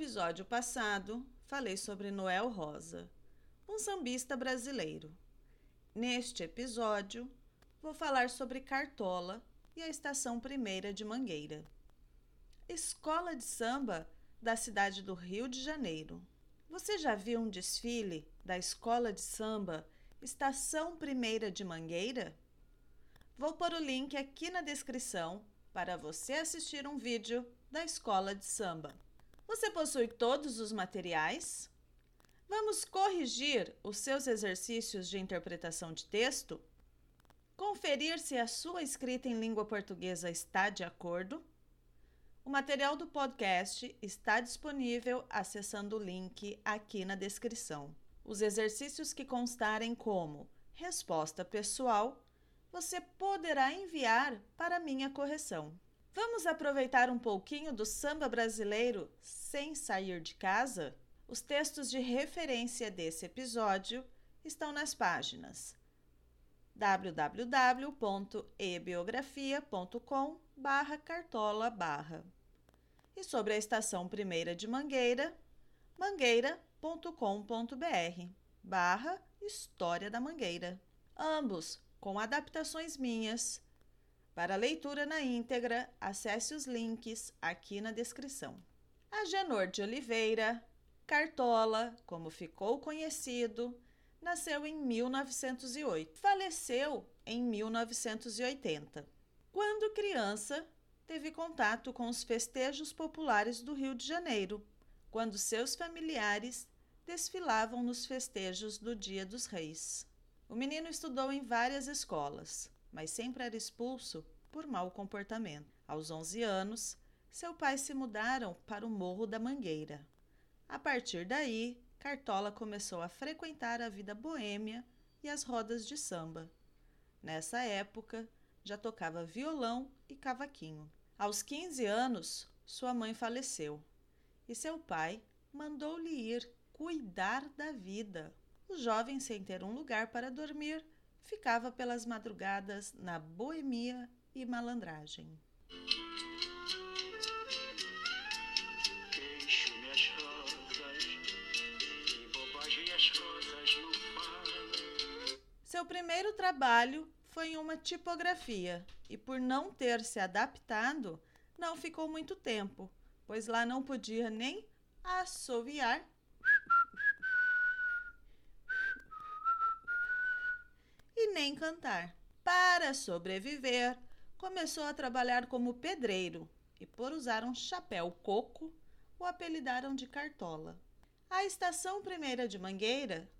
episódio passado, falei sobre Noel Rosa, um sambista brasileiro. Neste episódio, vou falar sobre Cartola e a Estação Primeira de Mangueira. Escola de samba da cidade do Rio de Janeiro. Você já viu um desfile da Escola de Samba Estação Primeira de Mangueira? Vou pôr o link aqui na descrição para você assistir um vídeo da Escola de Samba. Você possui todos os materiais? Vamos corrigir os seus exercícios de interpretação de texto? Conferir se a sua escrita em língua portuguesa está de acordo? O material do podcast está disponível acessando o link aqui na descrição. Os exercícios que constarem como resposta pessoal, você poderá enviar para minha correção. Vamos aproveitar um pouquinho do samba brasileiro sem sair de casa? Os textos de referência desse episódio estão nas páginas www.ebiografia.com barra cartola barra e sobre a estação primeira de Mangueira, mangueira.com.br barra História da Mangueira. Ambos com adaptações minhas para leitura na íntegra, acesse os links aqui na descrição. Agenor de Oliveira, Cartola, como ficou conhecido, nasceu em 1908, faleceu em 1980. Quando criança, teve contato com os festejos populares do Rio de Janeiro, quando seus familiares desfilavam nos festejos do Dia dos Reis. O menino estudou em várias escolas, mas sempre era expulso por mau comportamento. Aos 11 anos, seu pai se mudaram para o Morro da Mangueira. A partir daí, Cartola começou a frequentar a vida boêmia e as rodas de samba. Nessa época, já tocava violão e cavaquinho. Aos 15 anos, sua mãe faleceu e seu pai mandou-lhe ir cuidar da vida. O jovem, sem ter um lugar para dormir, ficava pelas madrugadas na boemia e malandragem. Seu primeiro trabalho foi em uma tipografia e, por não ter se adaptado, não ficou muito tempo, pois lá não podia nem assoviar e nem cantar. Para sobreviver, começou a trabalhar como pedreiro e, por usar um chapéu coco, o apelidaram de Cartola. A estação primeira de Mangueira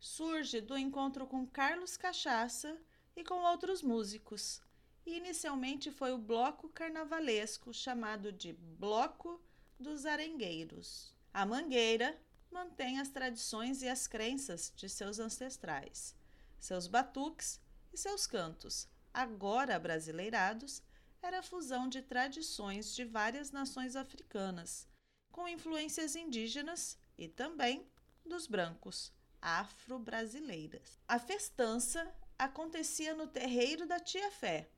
surge do encontro com Carlos Cachaça e com outros músicos. E inicialmente foi o bloco carnavalesco chamado de Bloco dos Arengueiros. A Mangueira mantém as tradições e as crenças de seus ancestrais. Seus batuques e seus cantos, agora brasileirados, era a fusão de tradições de várias nações africanas, com influências indígenas e também dos brancos, afro-brasileiras. A festança acontecia no terreiro da Tia Fé.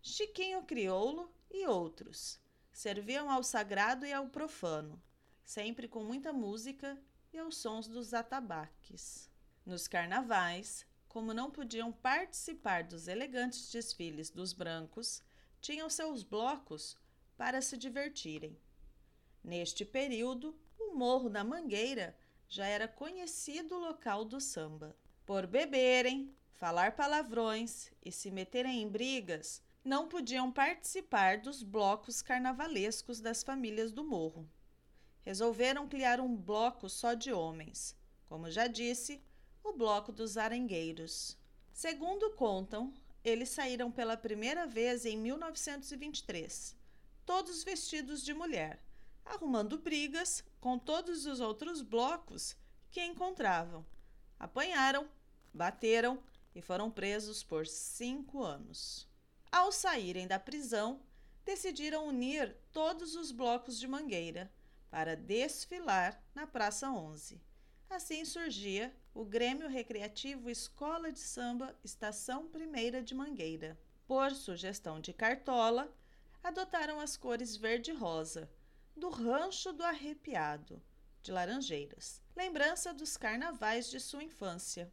Chiquinho Crioulo e outros serviam ao sagrado e ao profano, sempre com muita música e aos sons dos atabaques. Nos carnavais, como não podiam participar dos elegantes desfiles dos brancos, tinham seus blocos para se divertirem. Neste período, o Morro da Mangueira já era conhecido local do samba. Por beberem, falar palavrões e se meterem em brigas, não podiam participar dos blocos carnavalescos das famílias do morro. Resolveram criar um bloco só de homens. Como já disse, o Bloco dos Arengueiros. Segundo contam, eles saíram pela primeira vez em 1923, todos vestidos de mulher, arrumando brigas com todos os outros blocos que encontravam. Apanharam, bateram e foram presos por cinco anos. Ao saírem da prisão, decidiram unir todos os blocos de Mangueira para desfilar na Praça 11. Assim surgia o Grêmio Recreativo Escola de Samba Estação Primeira de Mangueira. Por sugestão de Cartola, adotaram as cores verde e rosa, do Rancho do Arrepiado, de Laranjeiras, lembrança dos carnavais de sua infância.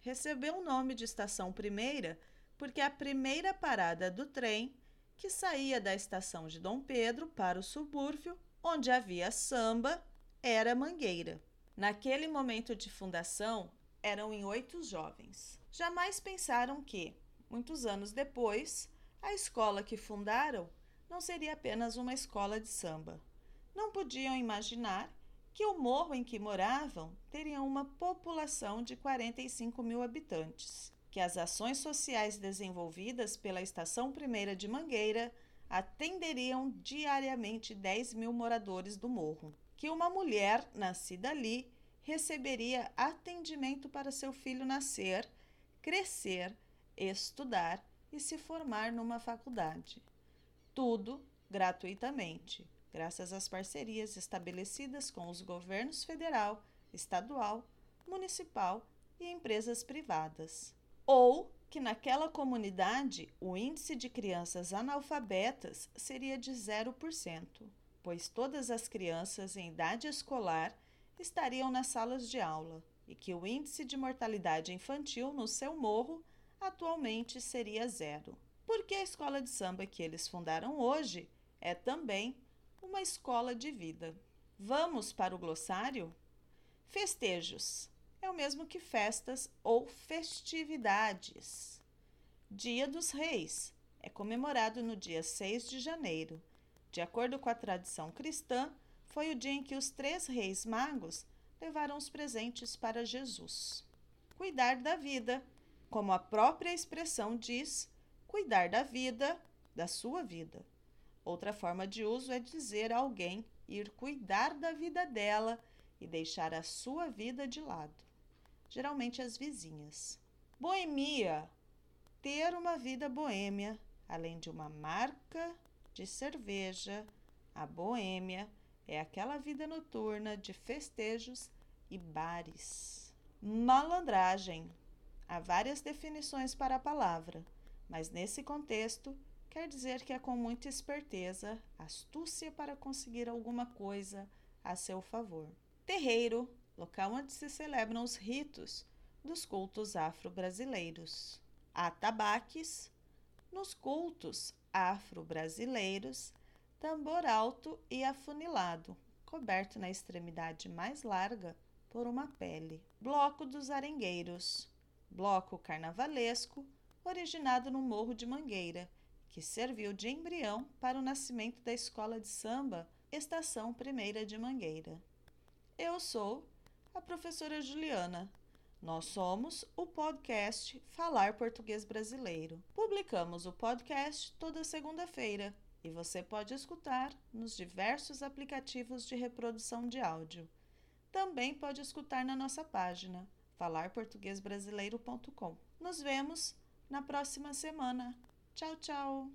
Recebeu o nome de Estação Primeira porque a primeira parada do trem, que saía da estação de Dom Pedro para o subúrbio, onde havia samba, era Mangueira. Naquele momento de fundação, eram em oito jovens. Jamais pensaram que, muitos anos depois, a escola que fundaram não seria apenas uma escola de samba. Não podiam imaginar que o morro em que moravam teria uma população de 45 mil habitantes, que as ações sociais desenvolvidas pela Estação Primeira de Mangueira atenderiam diariamente 10 mil moradores do morro, que uma mulher nascida ali receberia atendimento para seu filho nascer, crescer, estudar e se formar numa faculdade. Tudo gratuitamente graças às parcerias estabelecidas com os governos federal, estadual, municipal e empresas privadas. Ou que naquela comunidade o índice de crianças analfabetas seria de 0%, pois todas as crianças em idade escolar estariam nas salas de aula e que o índice de mortalidade infantil no seu morro atualmente seria zero. Porque a escola de samba que eles fundaram hoje é também uma escola de vida. Vamos para o glossário? Festejos é o mesmo que festas ou festividades. Dia dos Reis é comemorado no dia 6 de janeiro. De acordo com a tradição cristã, foi o dia em que os três reis magos levaram os presentes para Jesus. Cuidar da vida, como a própria expressão diz, cuidar da vida, da sua vida. Outra forma de uso é dizer a alguém ir cuidar da vida dela e deixar a sua vida de lado. Geralmente as vizinhas. Boemia. Ter uma vida boêmia, além de uma marca de cerveja. A boêmia é aquela vida noturna de festejos e bares. Malandragem. Há várias definições para a palavra, mas nesse contexto quer dizer que é com muita esperteza, astúcia para conseguir alguma coisa a seu favor. Terreiro, local onde se celebram os ritos dos cultos afro-brasileiros. Atabaques, nos cultos afro-brasileiros, tambor alto e afunilado, coberto na extremidade mais larga por uma pele. Bloco dos Arengueiros, bloco carnavalesco originado no Morro de Mangueira que serviu de embrião para o nascimento da escola de samba Estação Primeira de Mangueira. Eu sou a professora Juliana. Nós somos o podcast Falar Português Brasileiro. Publicamos o podcast toda segunda-feira e você pode escutar nos diversos aplicativos de reprodução de áudio. Também pode escutar na nossa página falarportuguesbrasileiro.com. Nos vemos na próxima semana. Tchau, tchau.